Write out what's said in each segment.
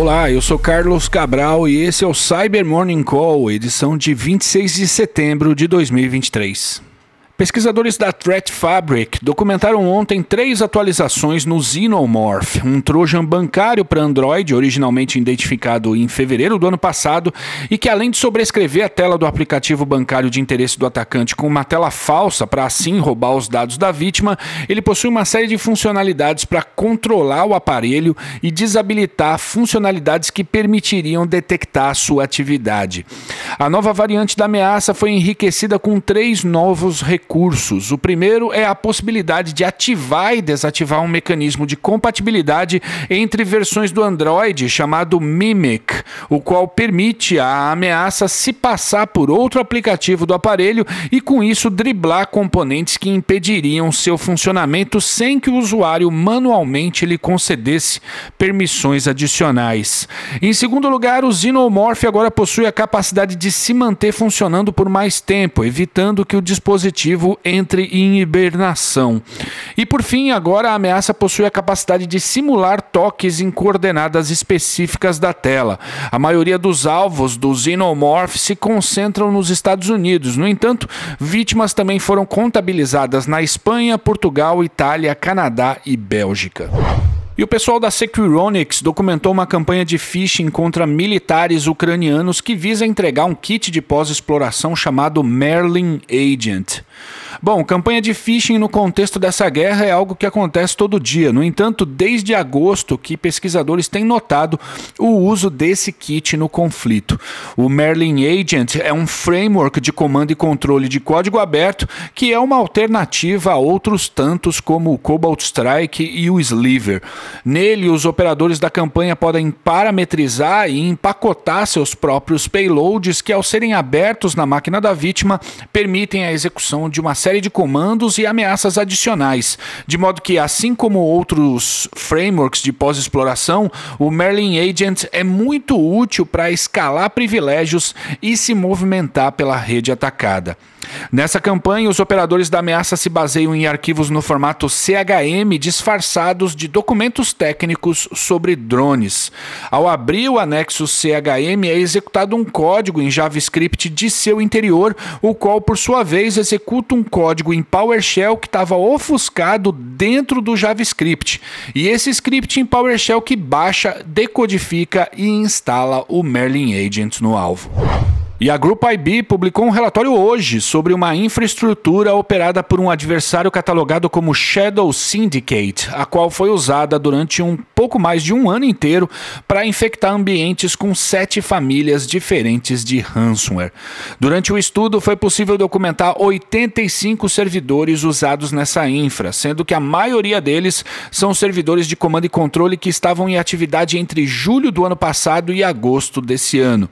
Olá, eu sou Carlos Cabral e esse é o Cyber Morning Call, edição de 26 de setembro de 2023. Pesquisadores da Threat Fabric documentaram ontem três atualizações no Xenomorph, um trojan bancário para Android, originalmente identificado em fevereiro do ano passado, e que além de sobrescrever a tela do aplicativo bancário de interesse do atacante com uma tela falsa para assim roubar os dados da vítima, ele possui uma série de funcionalidades para controlar o aparelho e desabilitar funcionalidades que permitiriam detectar sua atividade. A nova variante da ameaça foi enriquecida com três novos recursos recursos. O primeiro é a possibilidade de ativar e desativar um mecanismo de compatibilidade entre versões do Android chamado Mimic, o qual permite à ameaça se passar por outro aplicativo do aparelho e com isso driblar componentes que impediriam seu funcionamento sem que o usuário manualmente lhe concedesse permissões adicionais. Em segundo lugar, o Xenomorph agora possui a capacidade de se manter funcionando por mais tempo, evitando que o dispositivo entre em hibernação. E por fim, agora a ameaça possui a capacidade de simular toques em coordenadas específicas da tela. A maioria dos alvos do Xenomorph se concentram nos Estados Unidos. No entanto, vítimas também foram contabilizadas na Espanha, Portugal, Itália, Canadá e Bélgica. E o pessoal da Securonics documentou uma campanha de phishing contra militares ucranianos que visa entregar um kit de pós-exploração chamado Merlin Agent. Bom, campanha de phishing no contexto dessa guerra é algo que acontece todo dia. No entanto, desde agosto que pesquisadores têm notado o uso desse kit no conflito. O Merlin Agent é um framework de comando e controle de código aberto que é uma alternativa a outros tantos como o Cobalt Strike e o Sliver. Nele, os operadores da campanha podem parametrizar e empacotar seus próprios payloads que, ao serem abertos na máquina da vítima, permitem a execução de uma série de comandos e ameaças adicionais, de modo que, assim como outros frameworks de pós-exploração, o Merlin Agent é muito útil para escalar privilégios e se movimentar pela rede atacada. Nessa campanha, os operadores da ameaça se baseiam em arquivos no formato CHM disfarçados de documentos técnicos sobre drones. Ao abrir o anexo CHM, é executado um código em JavaScript de seu interior, o qual, por sua vez, executa um código em PowerShell que estava ofuscado dentro do JavaScript. E esse script em PowerShell que baixa, decodifica e instala o Merlin Agent no alvo. E a Group IB publicou um relatório hoje sobre uma infraestrutura operada por um adversário catalogado como Shadow Syndicate, a qual foi usada durante um pouco mais de um ano inteiro para infectar ambientes com sete famílias diferentes de ransomware. Durante o estudo, foi possível documentar 85 servidores usados nessa infra, sendo que a maioria deles são servidores de comando e controle que estavam em atividade entre julho do ano passado e agosto desse ano.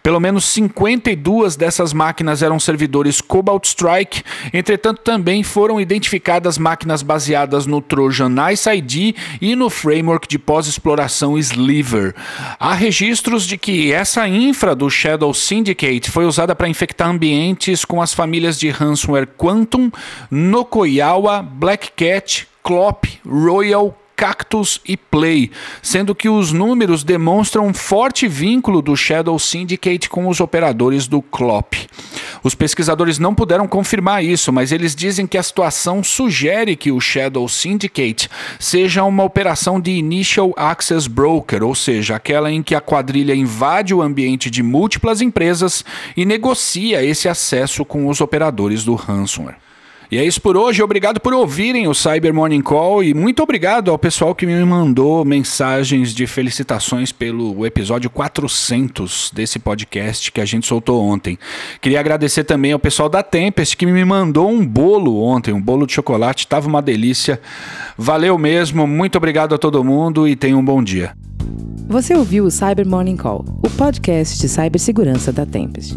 Pelo menos 50 52 dessas máquinas eram servidores Cobalt Strike, entretanto, também foram identificadas máquinas baseadas no Trojan Nice ID e no framework de pós-exploração Sliver. Há registros de que essa infra do Shadow Syndicate foi usada para infectar ambientes com as famílias de ransomware Quantum, Nokoyawa, Black Cat, Clop, Royal, Cactus e Play, sendo que os números demonstram um forte vínculo do Shadow Syndicate com os operadores do CLOP. Os pesquisadores não puderam confirmar isso, mas eles dizem que a situação sugere que o Shadow Syndicate seja uma operação de Initial Access Broker, ou seja, aquela em que a quadrilha invade o ambiente de múltiplas empresas e negocia esse acesso com os operadores do ransomware. E é isso por hoje. Obrigado por ouvirem o Cyber Morning Call e muito obrigado ao pessoal que me mandou mensagens de felicitações pelo episódio 400 desse podcast que a gente soltou ontem. Queria agradecer também ao pessoal da Tempest que me mandou um bolo ontem, um bolo de chocolate, tava uma delícia. Valeu mesmo. Muito obrigado a todo mundo e tenham um bom dia. Você ouviu o Cyber Morning Call, o podcast de cibersegurança da Tempest.